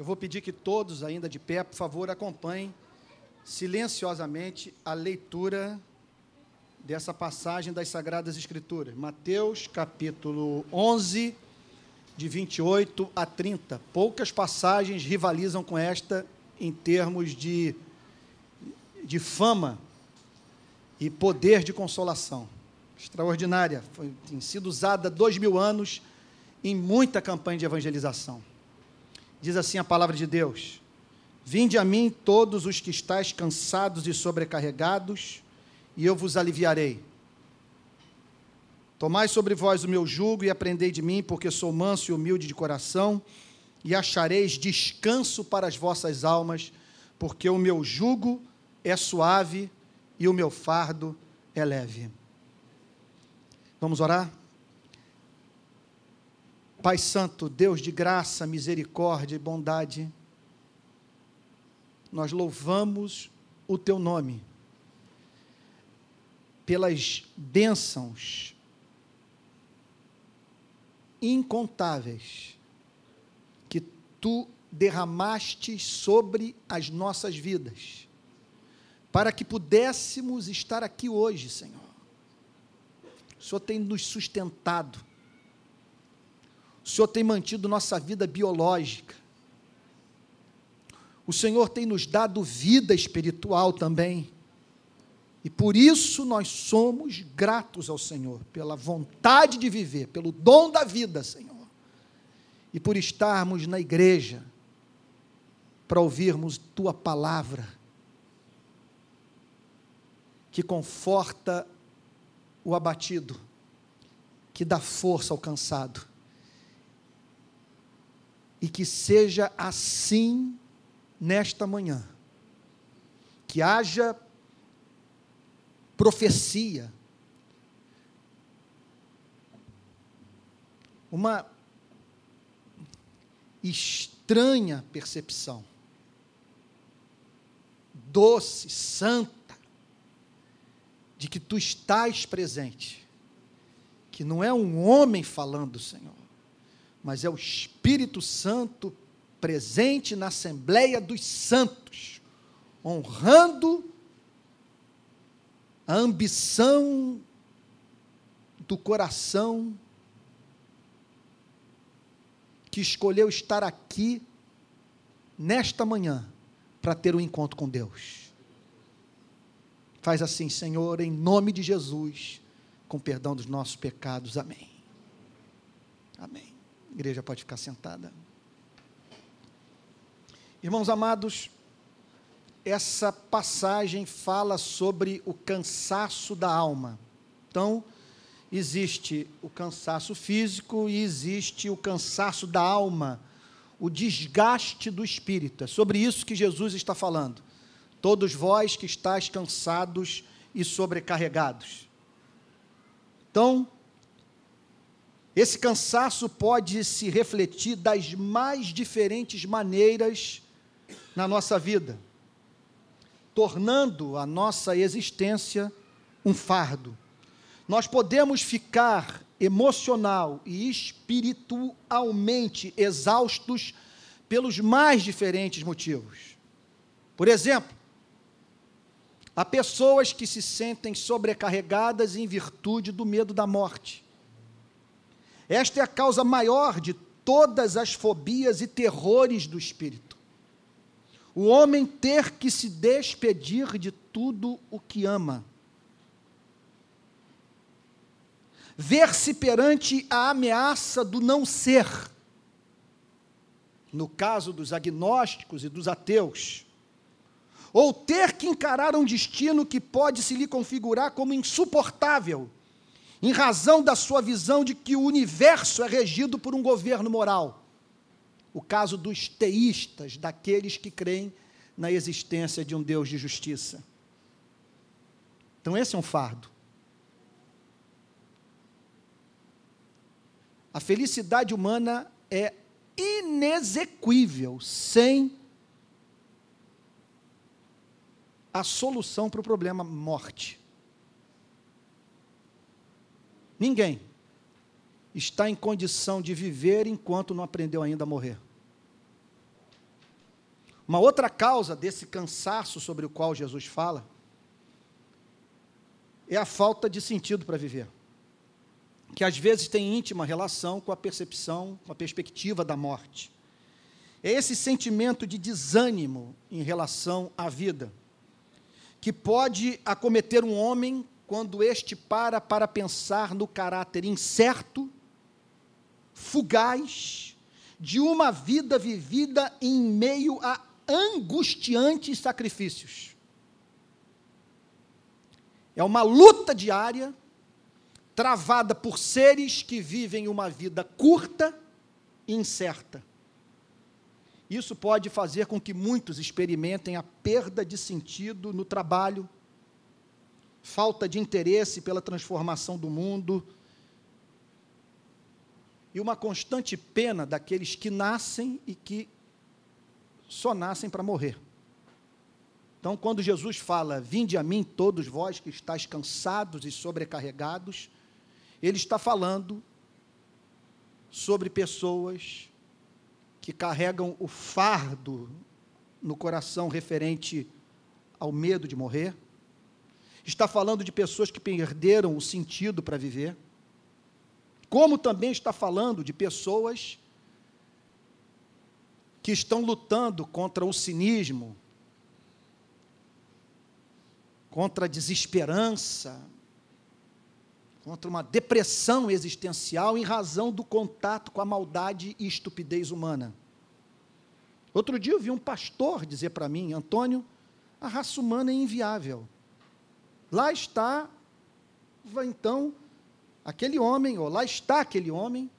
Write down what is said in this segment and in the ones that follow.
Eu vou pedir que todos, ainda de pé, por favor, acompanhem silenciosamente a leitura dessa passagem das Sagradas Escrituras. Mateus, capítulo 11, de 28 a 30. Poucas passagens rivalizam com esta em termos de, de fama e poder de consolação. Extraordinária. Foi, tem sido usada há dois mil anos em muita campanha de evangelização. Diz assim a palavra de Deus: Vinde a mim todos os que estáis cansados e sobrecarregados, e eu vos aliviarei. Tomai sobre vós o meu jugo e aprendei de mim, porque sou manso e humilde de coração, e achareis descanso para as vossas almas, porque o meu jugo é suave e o meu fardo é leve. Vamos orar? Pai Santo, Deus de graça, misericórdia e bondade, nós louvamos o Teu nome pelas bênçãos incontáveis que Tu derramaste sobre as nossas vidas, para que pudéssemos estar aqui hoje, Senhor. O Senhor tem nos sustentado, o Senhor tem mantido nossa vida biológica. O Senhor tem nos dado vida espiritual também. E por isso nós somos gratos ao Senhor, pela vontade de viver, pelo dom da vida, Senhor. E por estarmos na igreja, para ouvirmos tua palavra, que conforta o abatido, que dá força ao cansado e que seja assim nesta manhã. Que haja profecia, uma estranha percepção, doce, santa, de que tu estás presente, que não é um homem falando, Senhor, mas é o Espírito Santo presente na Assembleia dos Santos, honrando a ambição do coração que escolheu estar aqui nesta manhã para ter um encontro com Deus. Faz assim, Senhor, em nome de Jesus, com perdão dos nossos pecados. Amém. Amém. A igreja pode ficar sentada. Irmãos amados, essa passagem fala sobre o cansaço da alma. Então, existe o cansaço físico e existe o cansaço da alma, o desgaste do espírito. É sobre isso que Jesus está falando. Todos vós que estáis cansados e sobrecarregados. Então, esse cansaço pode se refletir das mais diferentes maneiras na nossa vida, tornando a nossa existência um fardo. Nós podemos ficar emocional e espiritualmente exaustos pelos mais diferentes motivos. Por exemplo, há pessoas que se sentem sobrecarregadas em virtude do medo da morte esta é a causa maior de todas as fobias e terrores do espírito. O homem ter que se despedir de tudo o que ama. Ver-se perante a ameaça do não ser. No caso dos agnósticos e dos ateus. Ou ter que encarar um destino que pode se lhe configurar como insuportável em razão da sua visão de que o universo é regido por um governo moral. O caso dos teístas, daqueles que creem na existência de um Deus de justiça. Então, esse é um fardo. A felicidade humana é inexequível sem a solução para o problema morte. Ninguém está em condição de viver enquanto não aprendeu ainda a morrer. Uma outra causa desse cansaço sobre o qual Jesus fala é a falta de sentido para viver, que às vezes tem íntima relação com a percepção, com a perspectiva da morte. É esse sentimento de desânimo em relação à vida, que pode acometer um homem quando este para para pensar no caráter incerto, fugaz, de uma vida vivida em meio a angustiantes sacrifícios. É uma luta diária, travada por seres que vivem uma vida curta e incerta. Isso pode fazer com que muitos experimentem a perda de sentido no trabalho, falta de interesse pela transformação do mundo e uma constante pena daqueles que nascem e que só nascem para morrer. Então, quando Jesus fala: Vinde a mim, todos vós que estáis cansados e sobrecarregados, ele está falando sobre pessoas que carregam o fardo no coração referente ao medo de morrer. Está falando de pessoas que perderam o sentido para viver. Como também está falando de pessoas que estão lutando contra o cinismo, contra a desesperança, contra uma depressão existencial em razão do contato com a maldade e estupidez humana. Outro dia eu vi um pastor dizer para mim, Antônio, a raça humana é inviável. Lá está, então, aquele homem, ou lá está aquele homem,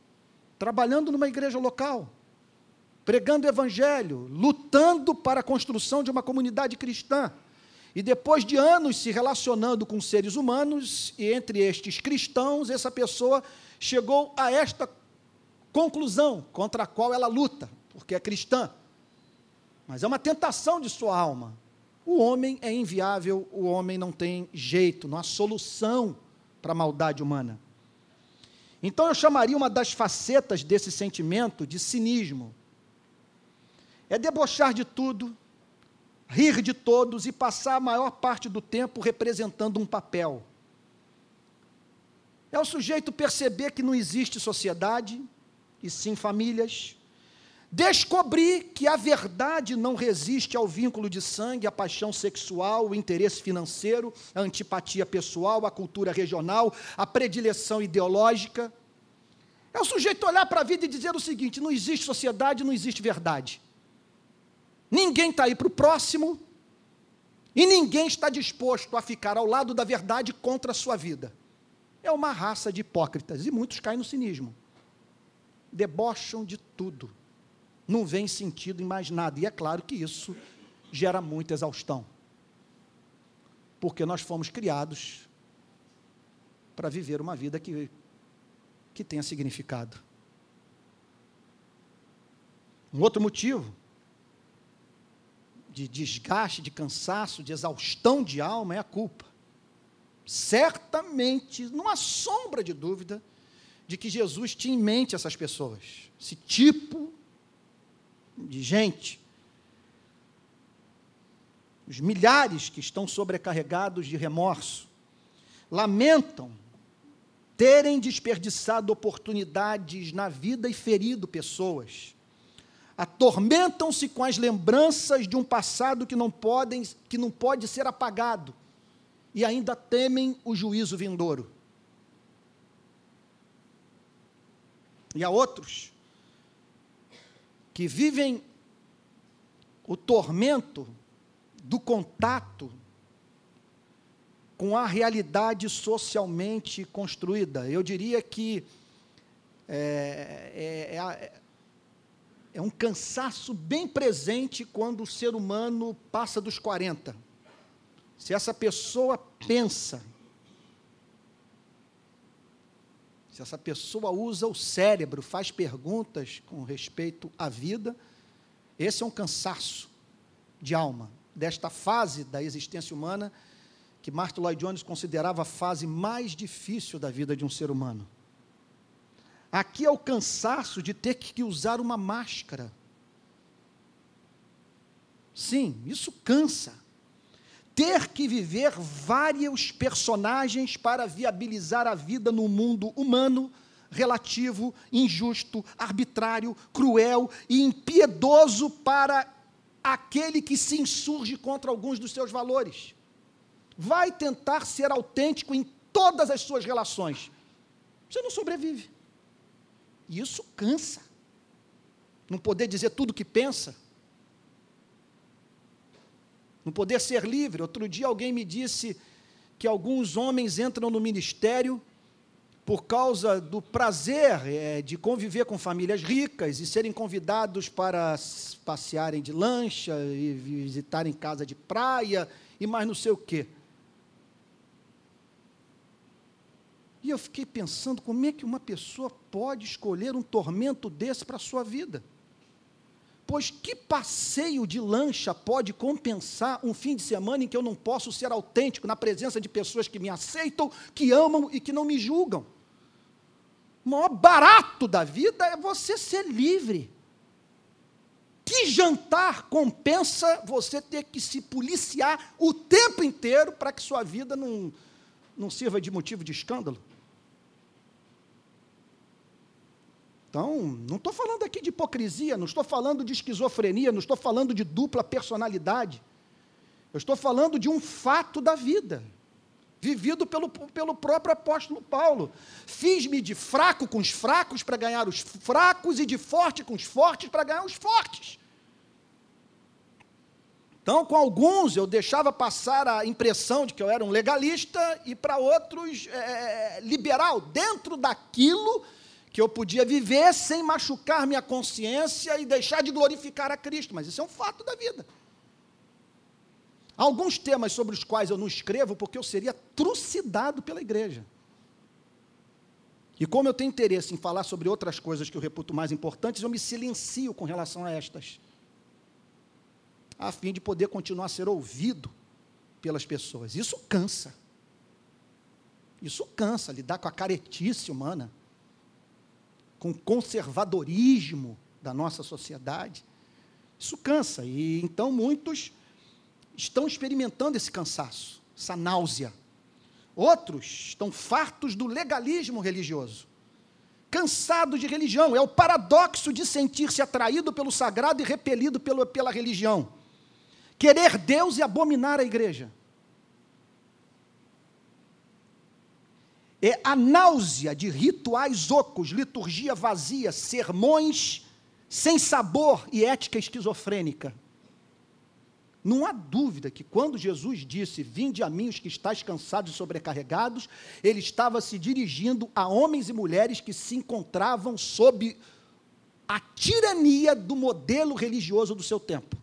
trabalhando numa igreja local, pregando o evangelho, lutando para a construção de uma comunidade cristã e depois de anos se relacionando com seres humanos, e entre estes cristãos, essa pessoa chegou a esta conclusão contra a qual ela luta, porque é cristã. Mas é uma tentação de sua alma. O homem é inviável, o homem não tem jeito, não há solução para a maldade humana. Então eu chamaria uma das facetas desse sentimento de cinismo. É debochar de tudo, rir de todos e passar a maior parte do tempo representando um papel. É o sujeito perceber que não existe sociedade, e sim famílias. Descobrir que a verdade não resiste ao vínculo de sangue, à paixão sexual, o interesse financeiro, a antipatia pessoal, a cultura regional, a predileção ideológica. É o sujeito olhar para a vida e dizer o seguinte: não existe sociedade, não existe verdade. Ninguém está aí para o próximo, e ninguém está disposto a ficar ao lado da verdade contra a sua vida. É uma raça de hipócritas, e muitos caem no cinismo. Debocham de tudo. Não vem sentido em mais nada. E é claro que isso gera muita exaustão. Porque nós fomos criados para viver uma vida que, que tenha significado. Um outro motivo de desgaste, de cansaço, de exaustão de alma é a culpa. Certamente, não há sombra de dúvida de que Jesus tinha em mente essas pessoas, esse tipo de gente. Os milhares que estão sobrecarregados de remorso lamentam terem desperdiçado oportunidades na vida e ferido pessoas atormentam-se com as lembranças de um passado que não, podem, que não pode ser apagado, e ainda temem o juízo vindouro. E há outros que vivem o tormento do contato com a realidade socialmente construída. Eu diria que é, é, é, é um cansaço bem presente quando o ser humano passa dos 40. Se essa pessoa pensa, se essa pessoa usa o cérebro, faz perguntas com respeito à vida, esse é um cansaço de alma, desta fase da existência humana que Martin Lloyd Jones considerava a fase mais difícil da vida de um ser humano. Aqui é o cansaço de ter que usar uma máscara. Sim, isso cansa. Ter que viver vários personagens para viabilizar a vida no mundo humano, relativo, injusto, arbitrário, cruel e impiedoso para aquele que se insurge contra alguns dos seus valores. Vai tentar ser autêntico em todas as suas relações. Você não sobrevive. E isso cansa. Não poder dizer tudo o que pensa. Não poder ser livre. Outro dia alguém me disse que alguns homens entram no ministério por causa do prazer é, de conviver com famílias ricas e serem convidados para passearem de lancha e visitarem casa de praia e mais não sei o quê. E eu fiquei pensando como é que uma pessoa pode escolher um tormento desse para a sua vida. Pois que passeio de lancha pode compensar um fim de semana em que eu não posso ser autêntico na presença de pessoas que me aceitam, que amam e que não me julgam? O maior barato da vida é você ser livre. Que jantar compensa você ter que se policiar o tempo inteiro para que sua vida não, não sirva de motivo de escândalo? Então, não estou falando aqui de hipocrisia, não estou falando de esquizofrenia, não estou falando de dupla personalidade. Eu estou falando de um fato da vida, vivido pelo, pelo próprio apóstolo Paulo. Fiz-me de fraco com os fracos para ganhar os fracos e de forte com os fortes para ganhar os fortes. Então, com alguns eu deixava passar a impressão de que eu era um legalista e para outros é, liberal, dentro daquilo que eu podia viver sem machucar minha consciência e deixar de glorificar a Cristo, mas isso é um fato da vida. Alguns temas sobre os quais eu não escrevo porque eu seria trucidado pela igreja. E como eu tenho interesse em falar sobre outras coisas que eu reputo mais importantes, eu me silencio com relação a estas, a fim de poder continuar a ser ouvido pelas pessoas. Isso cansa. Isso cansa, lidar com a caretice humana com conservadorismo da nossa sociedade. Isso cansa, e então muitos estão experimentando esse cansaço, essa náusea. Outros estão fartos do legalismo religioso, cansados de religião. É o paradoxo de sentir-se atraído pelo sagrado e repelido pelo, pela religião. Querer Deus e abominar a igreja. É a náusea de rituais ocos, liturgia vazia, sermões sem sabor e ética esquizofrênica. Não há dúvida que quando Jesus disse: Vinde a mim os que estáis cansados e sobrecarregados, ele estava se dirigindo a homens e mulheres que se encontravam sob a tirania do modelo religioso do seu tempo,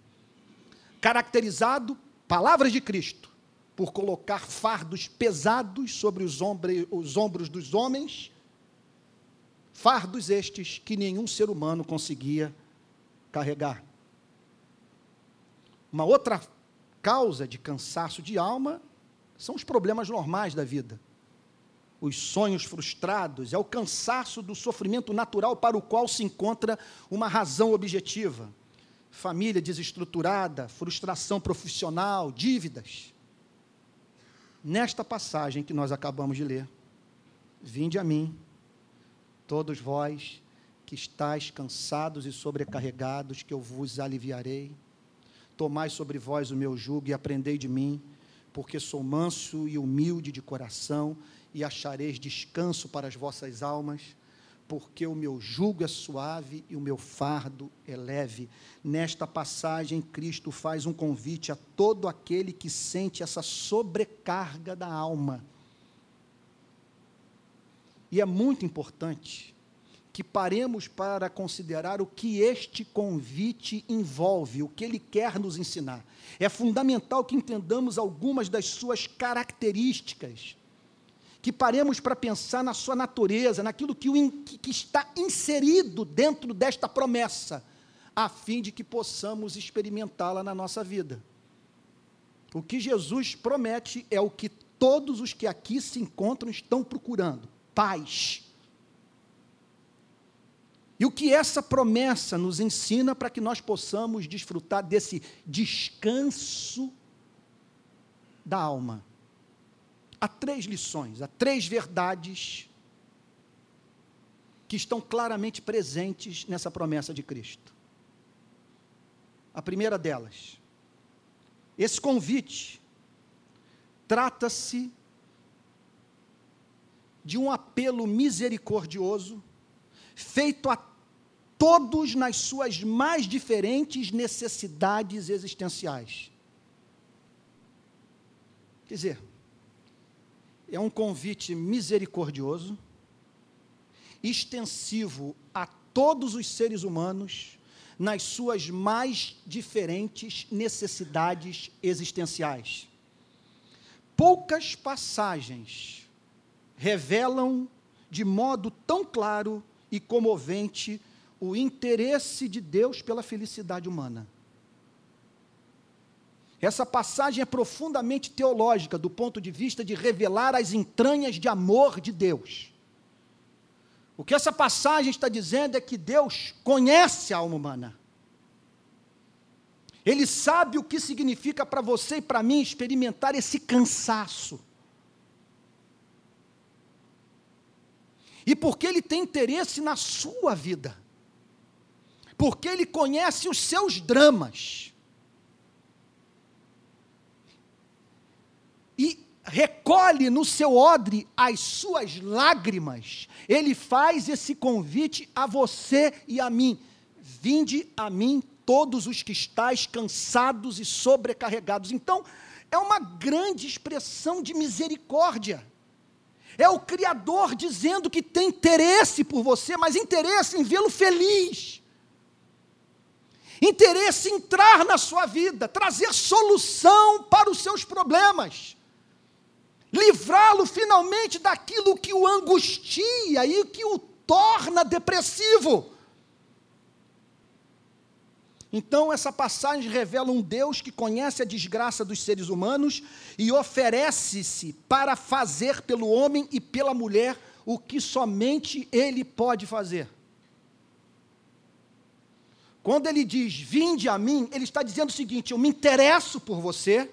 caracterizado, palavras de Cristo, por colocar fardos pesados sobre os, os ombros dos homens, fardos estes que nenhum ser humano conseguia carregar. Uma outra causa de cansaço de alma são os problemas normais da vida. Os sonhos frustrados, é o cansaço do sofrimento natural para o qual se encontra uma razão objetiva. Família desestruturada, frustração profissional, dívidas nesta passagem que nós acabamos de ler: Vinde a mim, todos vós que estáis cansados e sobrecarregados, que eu vos aliviarei. Tomai sobre vós o meu jugo e aprendei de mim, porque sou manso e humilde de coração, e achareis descanso para as vossas almas porque o meu jugo é suave e o meu fardo é leve. Nesta passagem, Cristo faz um convite a todo aquele que sente essa sobrecarga da alma. E é muito importante que paremos para considerar o que este convite envolve, o que ele quer nos ensinar. É fundamental que entendamos algumas das suas características que paremos para pensar na sua natureza, naquilo que, o, que está inserido dentro desta promessa, a fim de que possamos experimentá-la na nossa vida. O que Jesus promete é o que todos os que aqui se encontram estão procurando: paz. E o que essa promessa nos ensina para que nós possamos desfrutar desse descanso da alma? Há três lições, há três verdades que estão claramente presentes nessa promessa de Cristo. A primeira delas, esse convite trata-se de um apelo misericordioso feito a todos nas suas mais diferentes necessidades existenciais. Quer dizer, é um convite misericordioso, extensivo a todos os seres humanos nas suas mais diferentes necessidades existenciais. Poucas passagens revelam de modo tão claro e comovente o interesse de Deus pela felicidade humana. Essa passagem é profundamente teológica do ponto de vista de revelar as entranhas de amor de Deus. O que essa passagem está dizendo é que Deus conhece a alma humana. Ele sabe o que significa para você e para mim experimentar esse cansaço. e porque Ele tem interesse na sua vida, porque Ele conhece os seus dramas. E recolhe no seu odre as suas lágrimas, Ele faz esse convite a você e a mim: vinde a mim todos os que estáis cansados e sobrecarregados. Então, é uma grande expressão de misericórdia. É o Criador dizendo que tem interesse por você, mas interesse em vê-lo feliz. Interesse em entrar na sua vida, trazer solução para os seus problemas. Livrá-lo finalmente daquilo que o angustia e que o torna depressivo. Então, essa passagem revela um Deus que conhece a desgraça dos seres humanos e oferece-se para fazer pelo homem e pela mulher o que somente ele pode fazer. Quando ele diz, vinde a mim, ele está dizendo o seguinte: eu me interesso por você.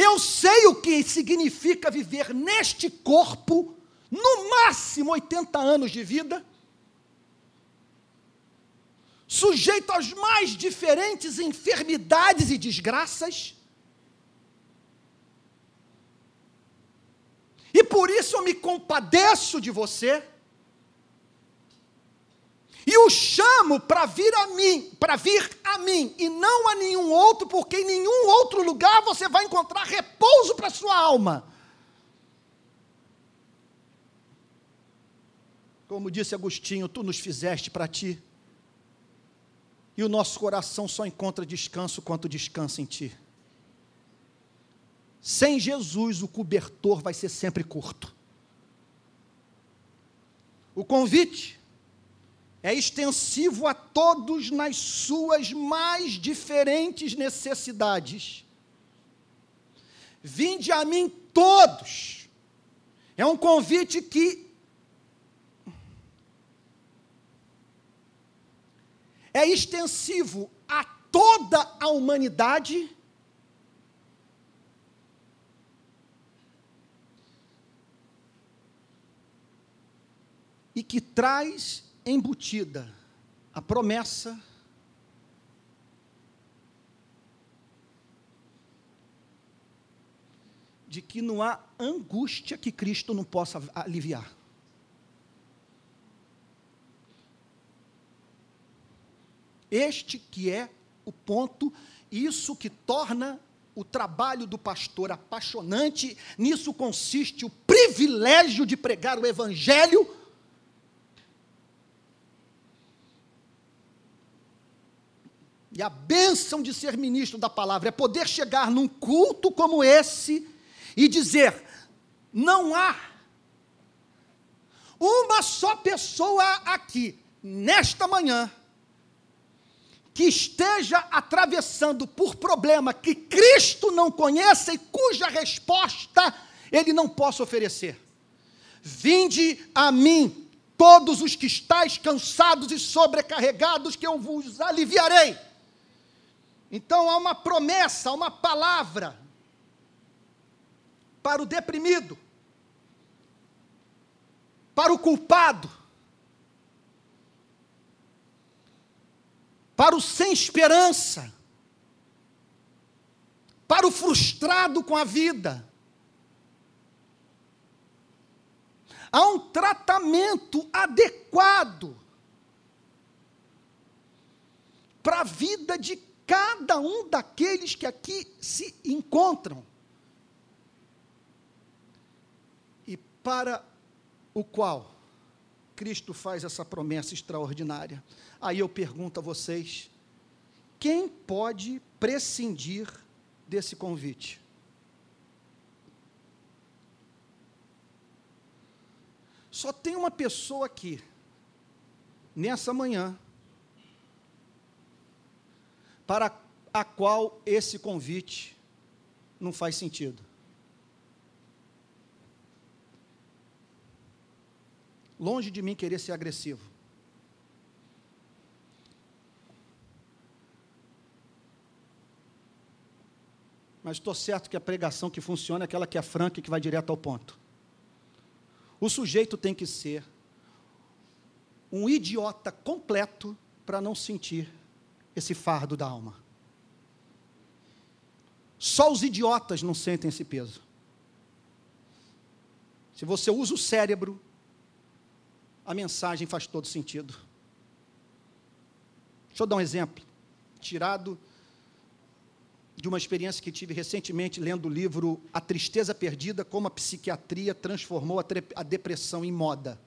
Eu sei o que significa viver neste corpo, no máximo 80 anos de vida sujeito às mais diferentes enfermidades e desgraças. E por isso eu me compadeço de você. E o chamo para vir a mim, para vir a mim e não a nenhum outro, porque em nenhum outro lugar você vai encontrar repouso para sua alma. Como disse Agostinho, tu nos fizeste para ti e o nosso coração só encontra descanso quanto descansa em Ti. Sem Jesus, o cobertor vai ser sempre curto. O convite é extensivo a todos nas suas mais diferentes necessidades. Vinde a mim todos. É um convite que é extensivo a toda a humanidade. E que traz embutida a promessa de que não há angústia que Cristo não possa aliviar. Este que é o ponto, isso que torna o trabalho do pastor apaixonante, nisso consiste o privilégio de pregar o evangelho. E a bênção de ser ministro da palavra é poder chegar num culto como esse e dizer: não há uma só pessoa aqui, nesta manhã, que esteja atravessando por problema que Cristo não conheça e cuja resposta ele não possa oferecer. Vinde a mim, todos os que estáis cansados e sobrecarregados, que eu vos aliviarei. Então há uma promessa, uma palavra para o deprimido, para o culpado, para o sem esperança, para o frustrado com a vida. Há um tratamento adequado para a vida de cada um daqueles que aqui se encontram. E para o qual Cristo faz essa promessa extraordinária. Aí eu pergunto a vocês: quem pode prescindir desse convite? Só tem uma pessoa aqui, nessa manhã, para a qual esse convite não faz sentido. Longe de mim querer ser agressivo. Mas estou certo que a pregação que funciona é aquela que é franca e que vai direto ao ponto. O sujeito tem que ser um idiota completo para não sentir esse fardo da alma. Só os idiotas não sentem esse peso. Se você usa o cérebro, a mensagem faz todo sentido. Deixa eu dar um exemplo, tirado de uma experiência que tive recentemente lendo o livro A Tristeza Perdida: Como a Psiquiatria Transformou a Depressão em Moda.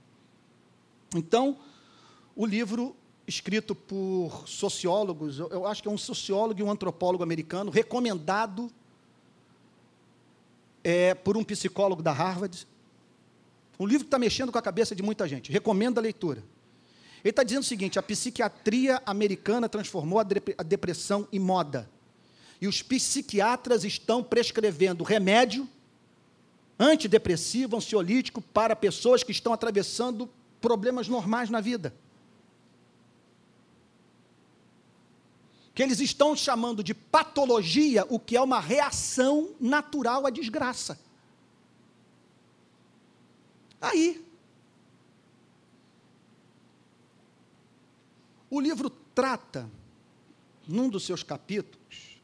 Então, o livro, escrito por sociólogos, eu acho que é um sociólogo e um antropólogo americano, recomendado é, por um psicólogo da Harvard. Um livro que está mexendo com a cabeça de muita gente. Recomendo a leitura. Ele está dizendo o seguinte: a psiquiatria americana transformou a depressão em moda e os psiquiatras estão prescrevendo remédio antidepressivo, ansiolítico para pessoas que estão atravessando problemas normais na vida. Que eles estão chamando de patologia o que é uma reação natural à desgraça. Aí, o livro trata, num dos seus capítulos,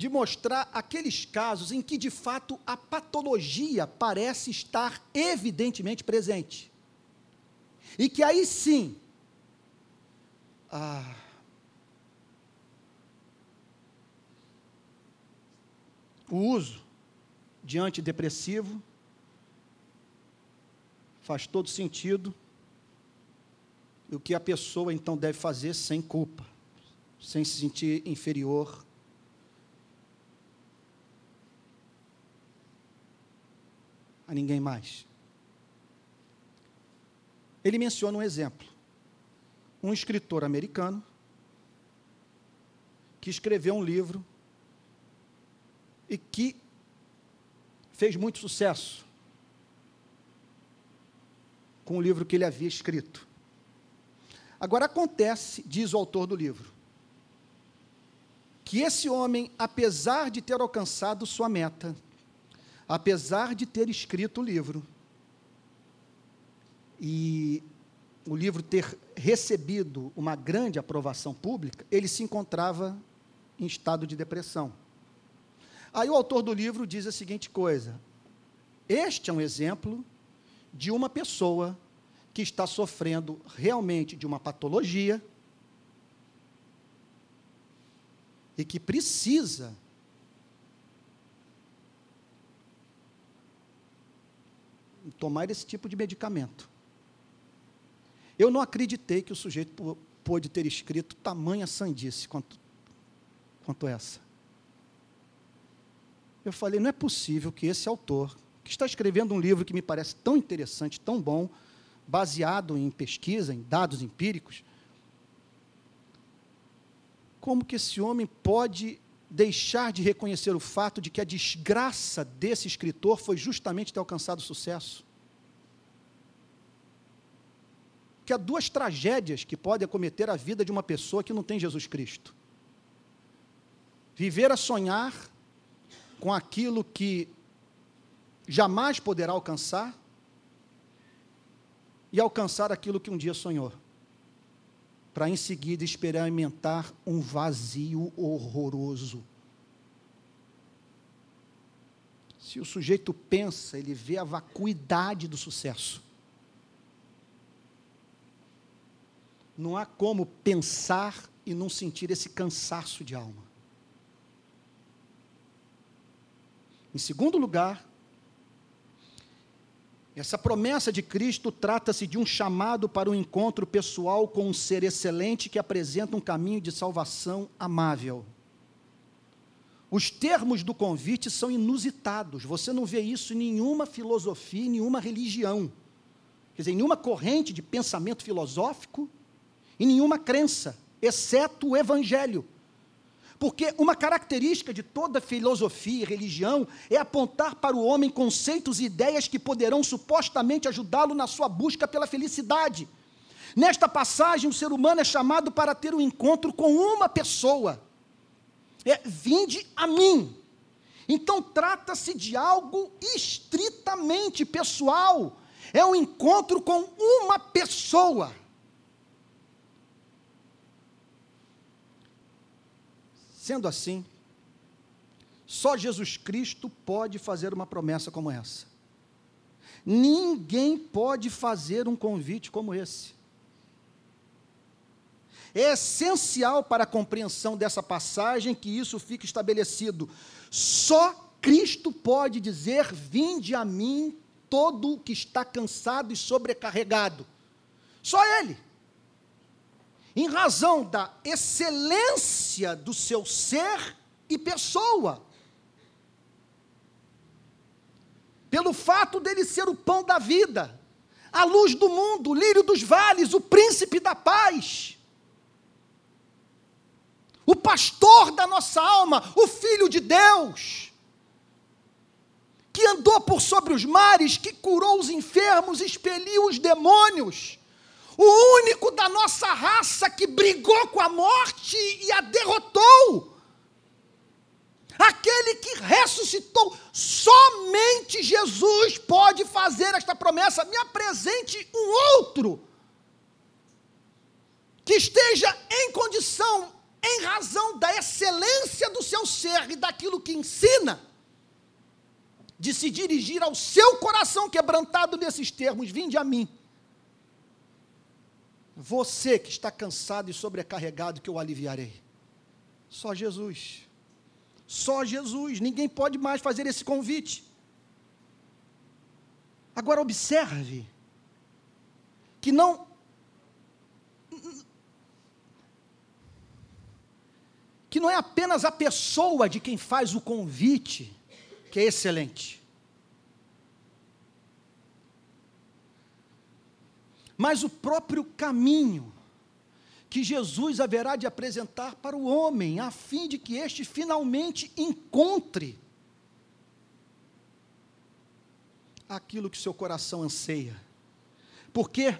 de mostrar aqueles casos em que, de fato, a patologia parece estar evidentemente presente. E que aí sim, ah, o uso de antidepressivo faz todo sentido. E o que a pessoa então deve fazer sem culpa, sem se sentir inferior a ninguém mais. Ele menciona um exemplo. Um escritor americano que escreveu um livro e que fez muito sucesso com o livro que ele havia escrito. Agora acontece, diz o autor do livro, que esse homem, apesar de ter alcançado sua meta, apesar de ter escrito o livro, e o livro ter recebido uma grande aprovação pública, ele se encontrava em estado de depressão. Aí o autor do livro diz a seguinte coisa: Este é um exemplo de uma pessoa que está sofrendo realmente de uma patologia e que precisa tomar esse tipo de medicamento. Eu não acreditei que o sujeito pôde ter escrito tamanha sandice quanto, quanto essa. Eu falei, não é possível que esse autor, que está escrevendo um livro que me parece tão interessante, tão bom, baseado em pesquisa, em dados empíricos, como que esse homem pode deixar de reconhecer o fato de que a desgraça desse escritor foi justamente ter alcançado sucesso. Que há duas tragédias que podem acometer a vida de uma pessoa que não tem Jesus Cristo: viver a sonhar com aquilo que jamais poderá alcançar e alcançar aquilo que um dia sonhou, para em seguida experimentar um vazio horroroso. Se o sujeito pensa, ele vê a vacuidade do sucesso. Não há como pensar e não sentir esse cansaço de alma. Em segundo lugar, essa promessa de Cristo trata-se de um chamado para um encontro pessoal com um ser excelente que apresenta um caminho de salvação amável. Os termos do convite são inusitados, você não vê isso em nenhuma filosofia, em nenhuma religião, quer dizer, em nenhuma corrente de pensamento filosófico, em nenhuma crença, exceto o Evangelho. Porque uma característica de toda filosofia e religião é apontar para o homem conceitos e ideias que poderão supostamente ajudá-lo na sua busca pela felicidade. Nesta passagem, o ser humano é chamado para ter um encontro com uma pessoa. É, vinde a mim. Então, trata-se de algo estritamente pessoal. É um encontro com uma pessoa. Sendo assim, só Jesus Cristo pode fazer uma promessa como essa. Ninguém pode fazer um convite como esse. É essencial para a compreensão dessa passagem que isso fique estabelecido. Só Cristo pode dizer: Vinde a mim todo o que está cansado e sobrecarregado. Só Ele em razão da excelência do seu ser e pessoa. Pelo fato dele ser o pão da vida, a luz do mundo, o lírio dos vales, o príncipe da paz, o pastor da nossa alma, o filho de Deus, que andou por sobre os mares, que curou os enfermos, expeliu os demônios, o único da nossa raça que brigou com a morte e a derrotou. Aquele que ressuscitou, somente Jesus pode fazer esta promessa. Me apresente um outro que esteja em condição, em razão da excelência do seu ser e daquilo que ensina, de se dirigir ao seu coração quebrantado nesses termos: Vinde a mim você que está cansado e sobrecarregado, que eu aliviarei. Só Jesus. Só Jesus. Ninguém pode mais fazer esse convite. Agora observe que não que não é apenas a pessoa de quem faz o convite que é excelente. Mas o próprio caminho que Jesus haverá de apresentar para o homem, a fim de que este finalmente encontre aquilo que seu coração anseia. Porque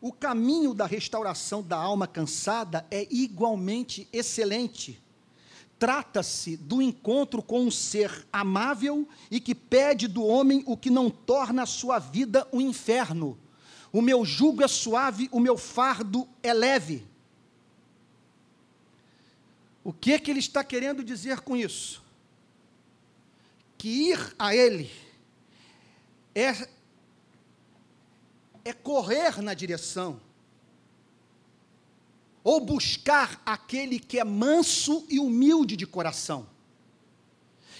o caminho da restauração da alma cansada é igualmente excelente. Trata-se do encontro com um ser amável e que pede do homem o que não torna a sua vida um inferno o meu jugo é suave, o meu fardo é leve. O que é que ele está querendo dizer com isso? Que ir a ele é, é correr na direção, ou buscar aquele que é manso e humilde de coração,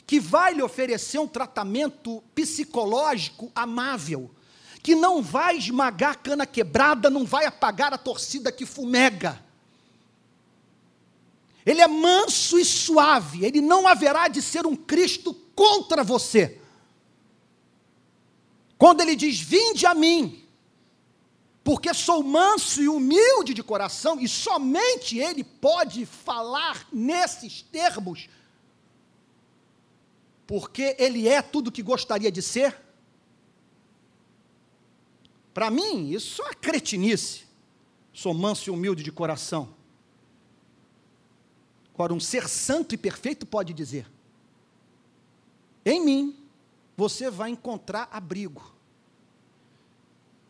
que vai lhe oferecer um tratamento psicológico amável, que não vai esmagar a cana quebrada, não vai apagar a torcida que fumega. Ele é manso e suave, ele não haverá de ser um Cristo contra você. Quando ele diz: Vinde a mim, porque sou manso e humilde de coração, e somente ele pode falar nesses termos porque ele é tudo que gostaria de ser? Para mim, isso é cretinice. Sou manso e humilde de coração. Agora, um ser santo e perfeito pode dizer: em mim você vai encontrar abrigo.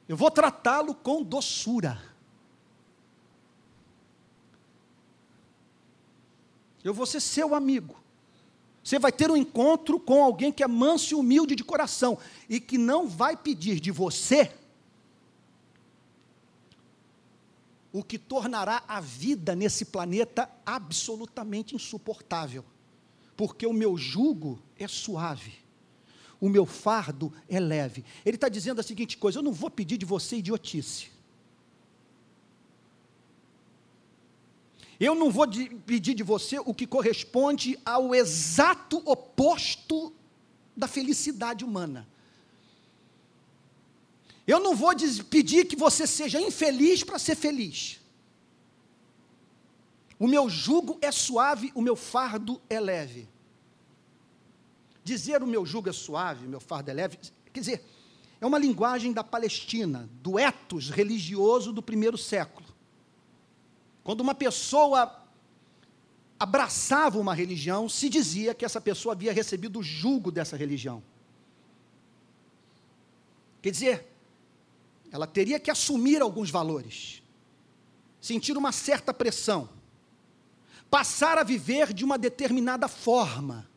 Eu vou tratá-lo com doçura. Eu vou ser seu amigo. Você vai ter um encontro com alguém que é manso e humilde de coração e que não vai pedir de você o que tornará a vida nesse planeta absolutamente insuportável. Porque o meu jugo é suave, o meu fardo é leve. Ele está dizendo a seguinte coisa: eu não vou pedir de você idiotice. Eu não vou de, pedir de você o que corresponde ao exato oposto da felicidade humana. Eu não vou pedir que você seja infeliz para ser feliz. O meu jugo é suave, o meu fardo é leve. Dizer o meu jugo é suave, o meu fardo é leve, quer dizer, é uma linguagem da Palestina, do etos religioso do primeiro século. Quando uma pessoa abraçava uma religião, se dizia que essa pessoa havia recebido o jugo dessa religião. Quer dizer, ela teria que assumir alguns valores, sentir uma certa pressão, passar a viver de uma determinada forma.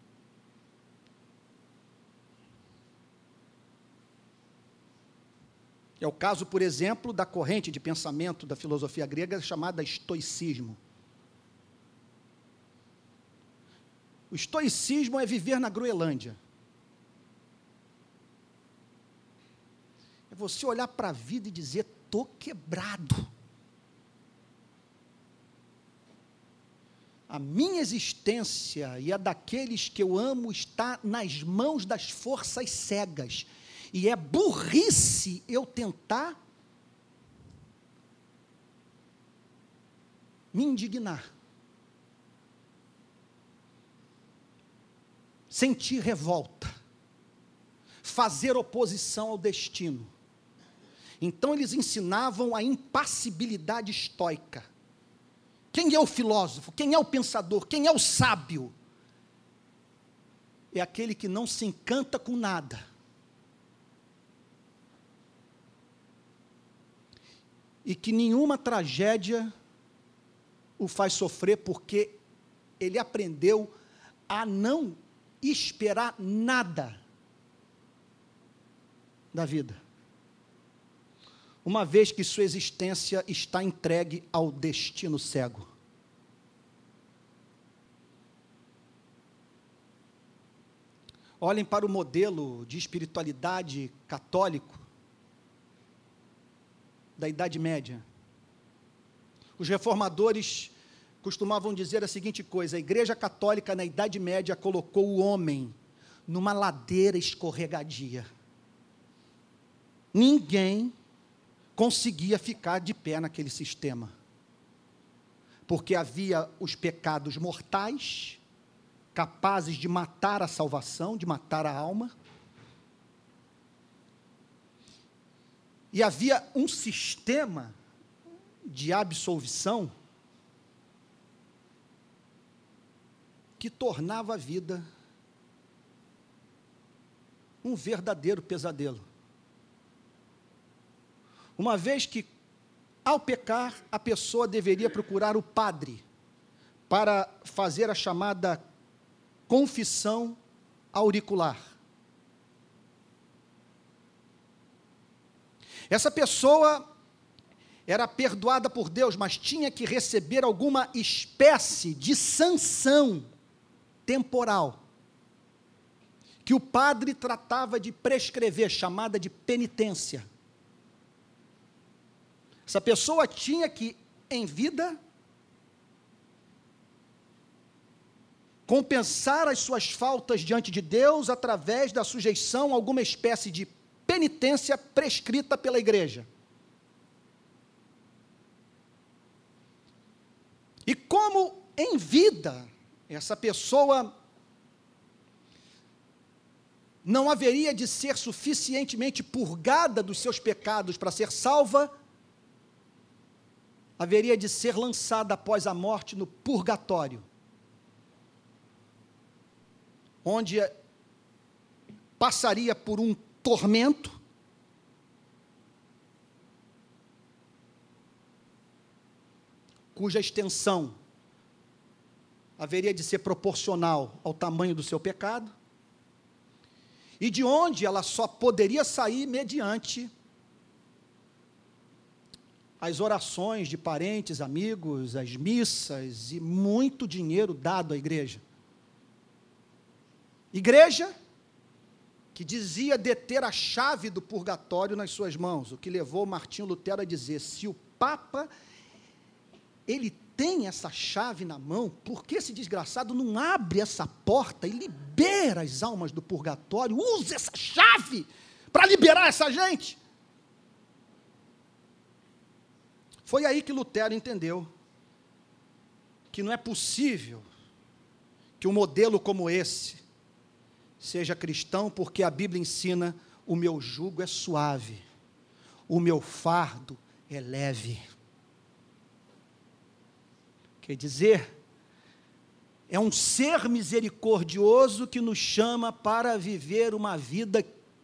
É o caso, por exemplo, da corrente de pensamento da filosofia grega chamada estoicismo. O estoicismo é viver na Groenlândia. Você olhar para a vida e dizer: estou quebrado. A minha existência e a daqueles que eu amo está nas mãos das forças cegas e é burrice eu tentar me indignar. Sentir revolta. Fazer oposição ao destino. Então eles ensinavam a impassibilidade estoica. Quem é o filósofo? Quem é o pensador? Quem é o sábio? É aquele que não se encanta com nada e que nenhuma tragédia o faz sofrer, porque ele aprendeu a não esperar nada da vida. Uma vez que sua existência está entregue ao destino cego. Olhem para o modelo de espiritualidade católico da Idade Média. Os reformadores costumavam dizer a seguinte coisa: a Igreja Católica na Idade Média colocou o homem numa ladeira escorregadia. Ninguém conseguia ficar de pé naquele sistema. Porque havia os pecados mortais, capazes de matar a salvação, de matar a alma. E havia um sistema de absolvição que tornava a vida um verdadeiro pesadelo. Uma vez que, ao pecar, a pessoa deveria procurar o padre para fazer a chamada confissão auricular. Essa pessoa era perdoada por Deus, mas tinha que receber alguma espécie de sanção temporal, que o padre tratava de prescrever, chamada de penitência. Essa pessoa tinha que, em vida, compensar as suas faltas diante de Deus através da sujeição a alguma espécie de penitência prescrita pela igreja. E como em vida essa pessoa não haveria de ser suficientemente purgada dos seus pecados para ser salva, haveria de ser lançada após a morte no purgatório, onde passaria por um tormento, cuja extensão haveria de ser proporcional ao tamanho do seu pecado, e de onde ela só poderia sair mediante as orações de parentes, amigos, as missas e muito dinheiro dado à igreja. Igreja que dizia deter a chave do purgatório nas suas mãos, o que levou Martinho Lutero a dizer: se o Papa ele tem essa chave na mão, por que esse desgraçado não abre essa porta e libera as almas do purgatório? Use essa chave para liberar essa gente. Foi aí que Lutero entendeu que não é possível que um modelo como esse seja cristão, porque a Bíblia ensina: o meu jugo é suave, o meu fardo é leve. Quer dizer, é um ser misericordioso que nos chama para viver uma vida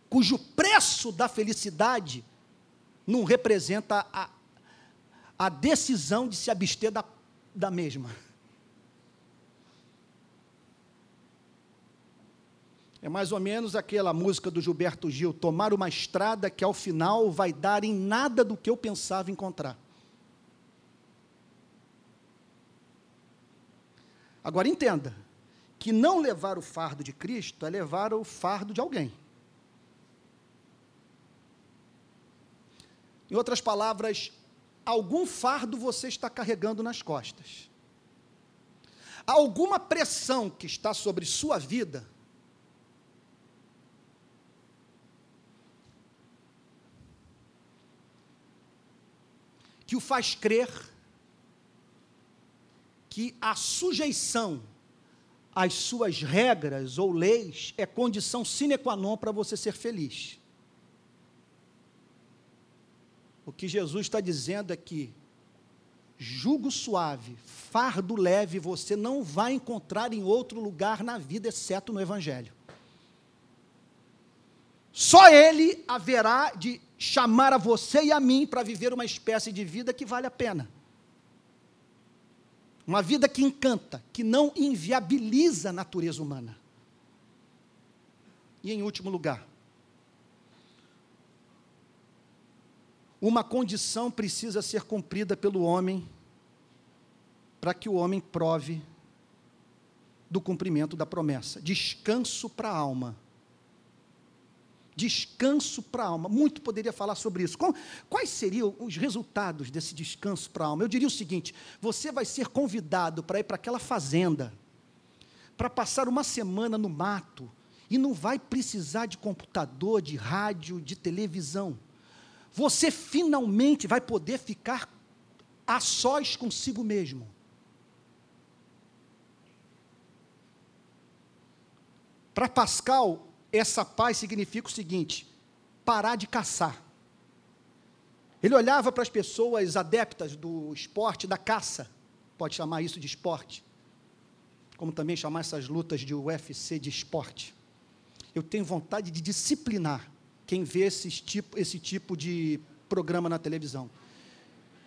cujo preço da felicidade não representa a, a decisão de se abster da, da mesma. É mais ou menos aquela música do Gilberto Gil: tomar uma estrada que ao final vai dar em nada do que eu pensava encontrar. Agora entenda que não levar o fardo de Cristo é levar o fardo de alguém. Em outras palavras, algum fardo você está carregando nas costas. Alguma pressão que está sobre sua vida que o faz crer que a sujeição às suas regras ou leis é condição sine qua non para você ser feliz. O que Jesus está dizendo é que jugo suave, fardo leve, você não vai encontrar em outro lugar na vida, exceto no Evangelho. Só Ele haverá de chamar a você e a mim para viver uma espécie de vida que vale a pena. Uma vida que encanta, que não inviabiliza a natureza humana. E em último lugar, uma condição precisa ser cumprida pelo homem para que o homem prove do cumprimento da promessa: descanso para a alma descanso para a alma. Muito poderia falar sobre isso. Quais seriam os resultados desse descanso para a alma? Eu diria o seguinte: você vai ser convidado para ir para aquela fazenda, para passar uma semana no mato, e não vai precisar de computador, de rádio, de televisão. Você finalmente vai poder ficar a sós consigo mesmo. Para Pascal, essa paz significa o seguinte: parar de caçar. Ele olhava para as pessoas adeptas do esporte, da caça, pode chamar isso de esporte, como também chamar essas lutas de UFC de esporte. Eu tenho vontade de disciplinar quem vê esse tipo, esse tipo de programa na televisão.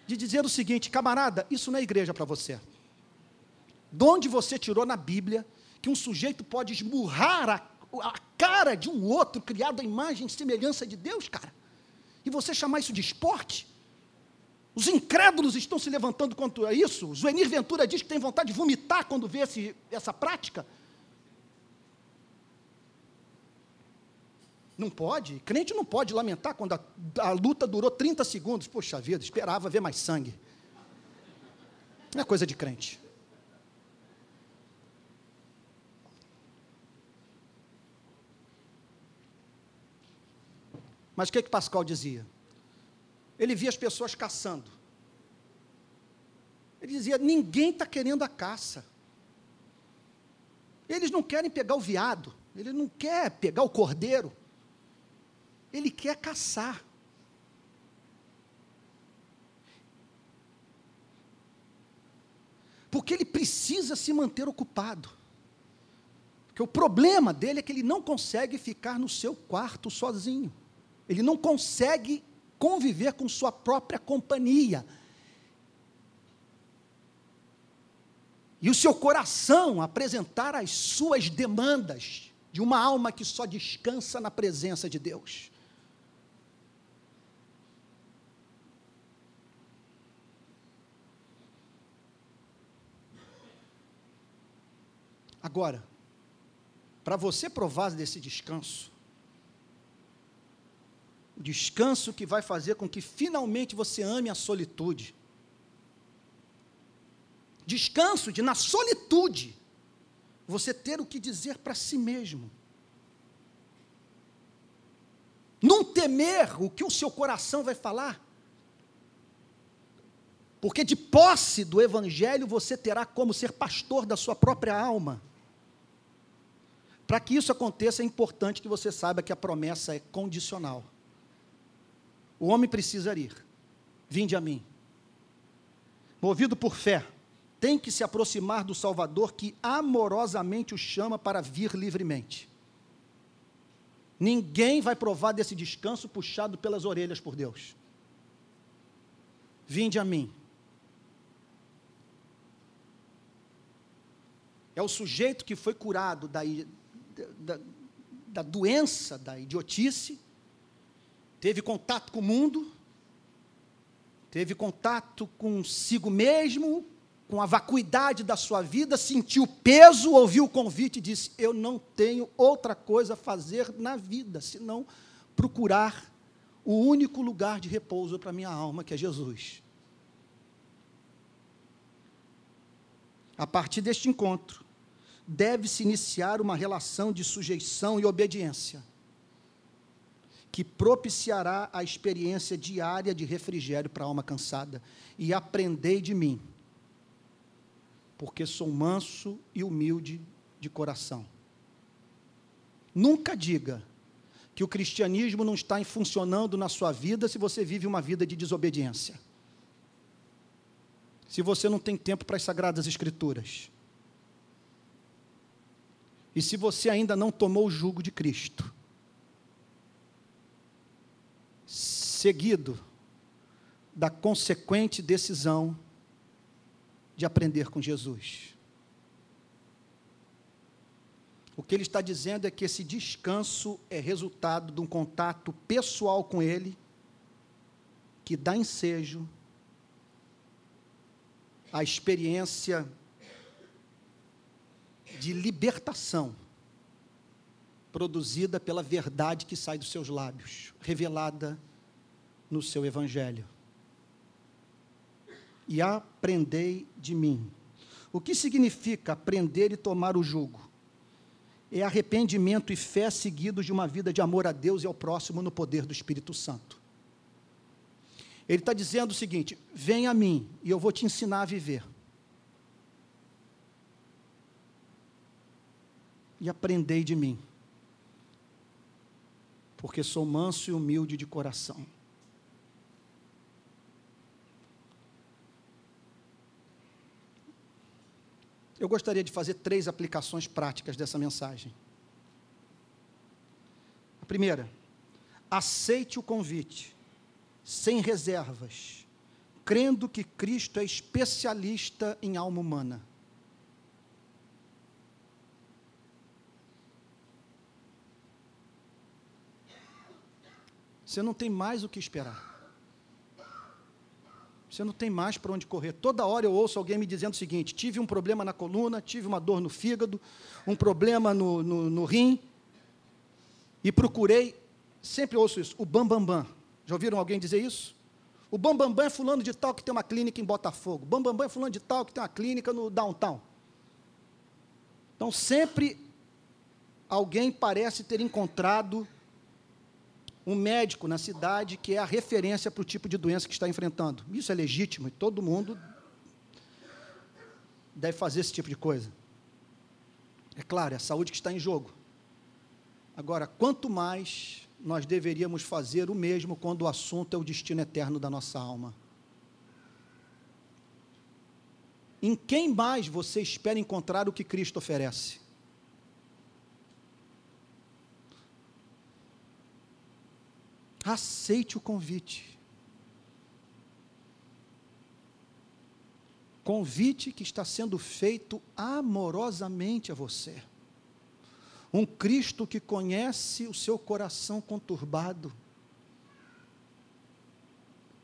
De dizer o seguinte, camarada, isso não é igreja para você. De onde você tirou na Bíblia que um sujeito pode esmurrar a a cara de um outro criado à imagem e semelhança de Deus, cara. E você chamar isso de esporte? Os incrédulos estão se levantando contra isso. Zuenir Ventura diz que tem vontade de vomitar quando vê esse, essa prática. Não pode. Crente não pode lamentar quando a, a luta durou 30 segundos. Poxa vida, esperava ver mais sangue. Não é coisa de crente. Mas o que, que Pascal dizia? Ele via as pessoas caçando. Ele dizia: ninguém está querendo a caça. Eles não querem pegar o viado, Ele não quer pegar o cordeiro. Ele quer caçar. Porque ele precisa se manter ocupado. Porque o problema dele é que ele não consegue ficar no seu quarto sozinho. Ele não consegue conviver com sua própria companhia. E o seu coração apresentar as suas demandas de uma alma que só descansa na presença de Deus. Agora, para você provar desse descanso, o descanso que vai fazer com que finalmente você ame a solitude. Descanso de, na solitude, você ter o que dizer para si mesmo. Não temer o que o seu coração vai falar. Porque de posse do Evangelho você terá como ser pastor da sua própria alma. Para que isso aconteça, é importante que você saiba que a promessa é condicional. O homem precisa ir. Vinde a mim. Movido por fé, tem que se aproximar do Salvador que amorosamente o chama para vir livremente. Ninguém vai provar desse descanso puxado pelas orelhas por Deus. Vinde a mim. É o sujeito que foi curado da, da, da doença, da idiotice, teve contato com o mundo, teve contato consigo mesmo, com a vacuidade da sua vida, sentiu peso, ouviu o convite e disse: Eu não tenho outra coisa a fazer na vida senão procurar o único lugar de repouso para minha alma, que é Jesus. A partir deste encontro, deve-se iniciar uma relação de sujeição e obediência que propiciará a experiência diária de refrigério para a alma cansada. E aprendei de mim, porque sou manso e humilde de coração. Nunca diga que o cristianismo não está funcionando na sua vida se você vive uma vida de desobediência. Se você não tem tempo para as sagradas escrituras. E se você ainda não tomou o jugo de Cristo. seguido da consequente decisão de aprender com Jesus. O que ele está dizendo é que esse descanso é resultado de um contato pessoal com Ele, que dá ensejo à experiência de libertação produzida pela verdade que sai dos seus lábios, revelada no seu evangelho. E aprendei de mim. O que significa aprender e tomar o jugo? É arrependimento e fé seguidos de uma vida de amor a Deus e ao próximo no poder do Espírito Santo. Ele está dizendo o seguinte: vem a mim e eu vou te ensinar a viver. E aprendei de mim, porque sou manso e humilde de coração. Eu gostaria de fazer três aplicações práticas dessa mensagem. A primeira, aceite o convite, sem reservas, crendo que Cristo é especialista em alma humana. Você não tem mais o que esperar. Você não tem mais para onde correr. Toda hora eu ouço alguém me dizendo o seguinte: tive um problema na coluna, tive uma dor no fígado, um problema no, no, no rim, e procurei, sempre ouço isso, o Bambambam. Bam, Bam. Já ouviram alguém dizer isso? O Bambambam Bam, é fulano de tal que tem uma clínica em Botafogo. O Bambambam Bam, é fulano de tal que tem uma clínica no downtown. Então, sempre alguém parece ter encontrado um médico na cidade que é a referência para o tipo de doença que está enfrentando. Isso é legítimo e todo mundo deve fazer esse tipo de coisa. É claro, é a saúde que está em jogo. Agora, quanto mais nós deveríamos fazer o mesmo quando o assunto é o destino eterno da nossa alma. Em quem mais você espera encontrar o que Cristo oferece? Aceite o convite. Convite que está sendo feito amorosamente a você. Um Cristo que conhece o seu coração conturbado.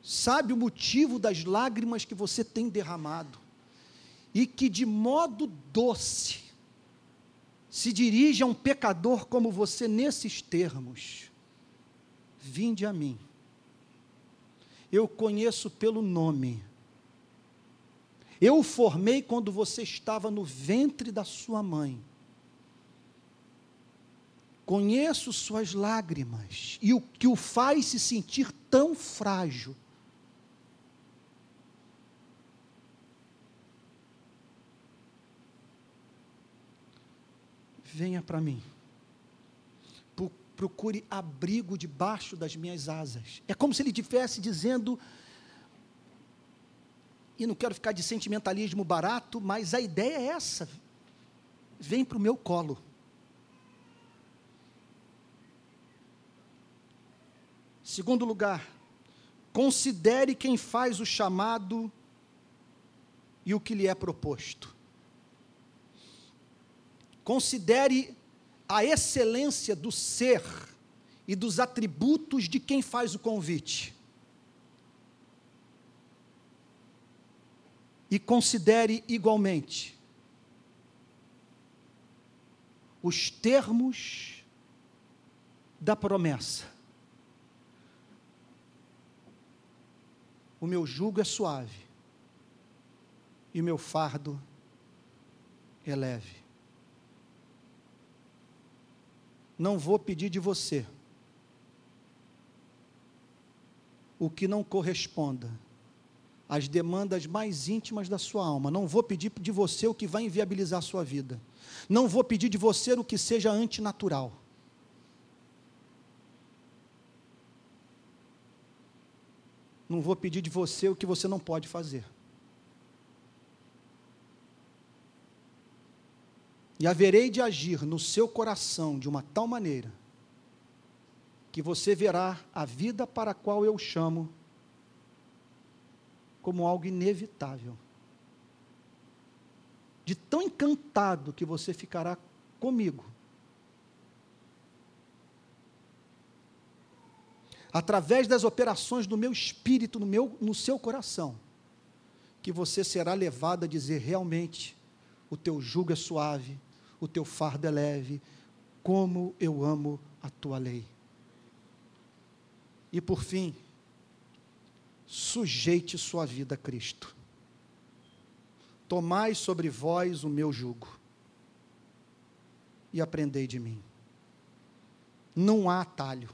Sabe o motivo das lágrimas que você tem derramado. E que de modo doce se dirige a um pecador como você nesses termos: Vinde a mim. Eu conheço pelo nome. Eu o formei quando você estava no ventre da sua mãe Conheço suas lágrimas e o que o faz se sentir tão frágil. Venha para mim. Procure abrigo debaixo das minhas asas. É como se ele estivesse dizendo, e não quero ficar de sentimentalismo barato, mas a ideia é essa: vem para o meu colo. Segundo lugar, considere quem faz o chamado e o que lhe é proposto. Considere a excelência do ser e dos atributos de quem faz o convite. E considere igualmente os termos da promessa. O meu jugo é suave e o meu fardo é leve. Não vou pedir de você o que não corresponda às demandas mais íntimas da sua alma. Não vou pedir de você o que vai inviabilizar a sua vida. Não vou pedir de você o que seja antinatural. não vou pedir de você o que você não pode fazer. E haverei de agir no seu coração de uma tal maneira que você verá a vida para a qual eu chamo como algo inevitável. De tão encantado que você ficará comigo, através das operações do meu espírito, no, meu, no seu coração, que você será levado a dizer realmente: o teu jugo é suave, o teu fardo é leve, como eu amo a tua lei. E por fim, sujeite sua vida a Cristo. Tomai sobre vós o meu jugo e aprendei de mim. Não há atalho.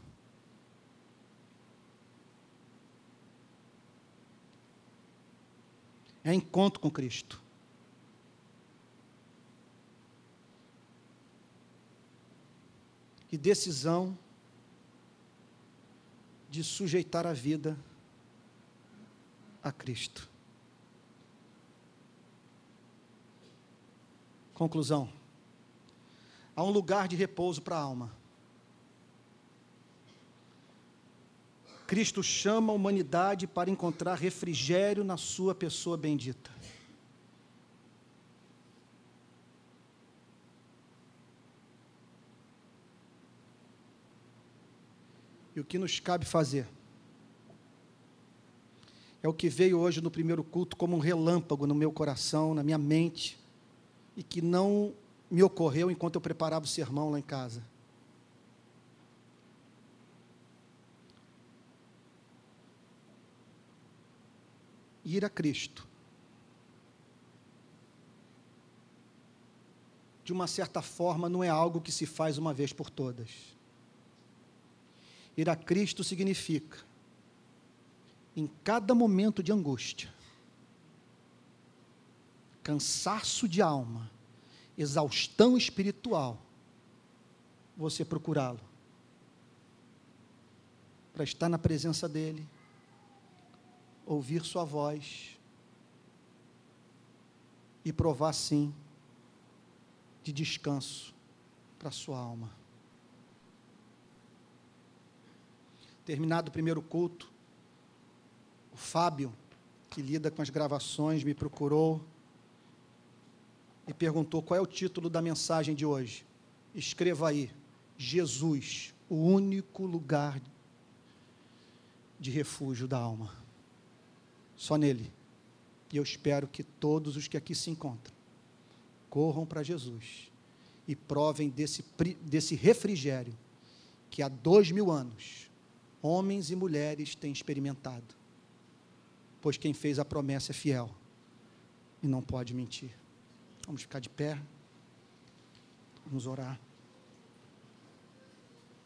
é encontro com Cristo. E decisão de sujeitar a vida a Cristo. Conclusão. Há um lugar de repouso para a alma. Cristo chama a humanidade para encontrar refrigério na sua pessoa bendita. E o que nos cabe fazer? É o que veio hoje no primeiro culto como um relâmpago no meu coração, na minha mente, e que não me ocorreu enquanto eu preparava o sermão lá em casa. ir a Cristo. De uma certa forma, não é algo que se faz uma vez por todas. Ir a Cristo significa, em cada momento de angústia, cansaço de alma, exaustão espiritual, você procurá-lo, para estar na presença dEle, ouvir Sua voz e provar, sim, de descanso para a sua alma. Terminado o primeiro culto, o Fábio, que lida com as gravações, me procurou e perguntou qual é o título da mensagem de hoje. Escreva aí: Jesus, o único lugar de refúgio da alma. Só nele. E eu espero que todos os que aqui se encontram corram para Jesus e provem desse, desse refrigério que há dois mil anos homens e mulheres têm experimentado. Pois quem fez a promessa é fiel e não pode mentir. Vamos ficar de pé. Vamos orar.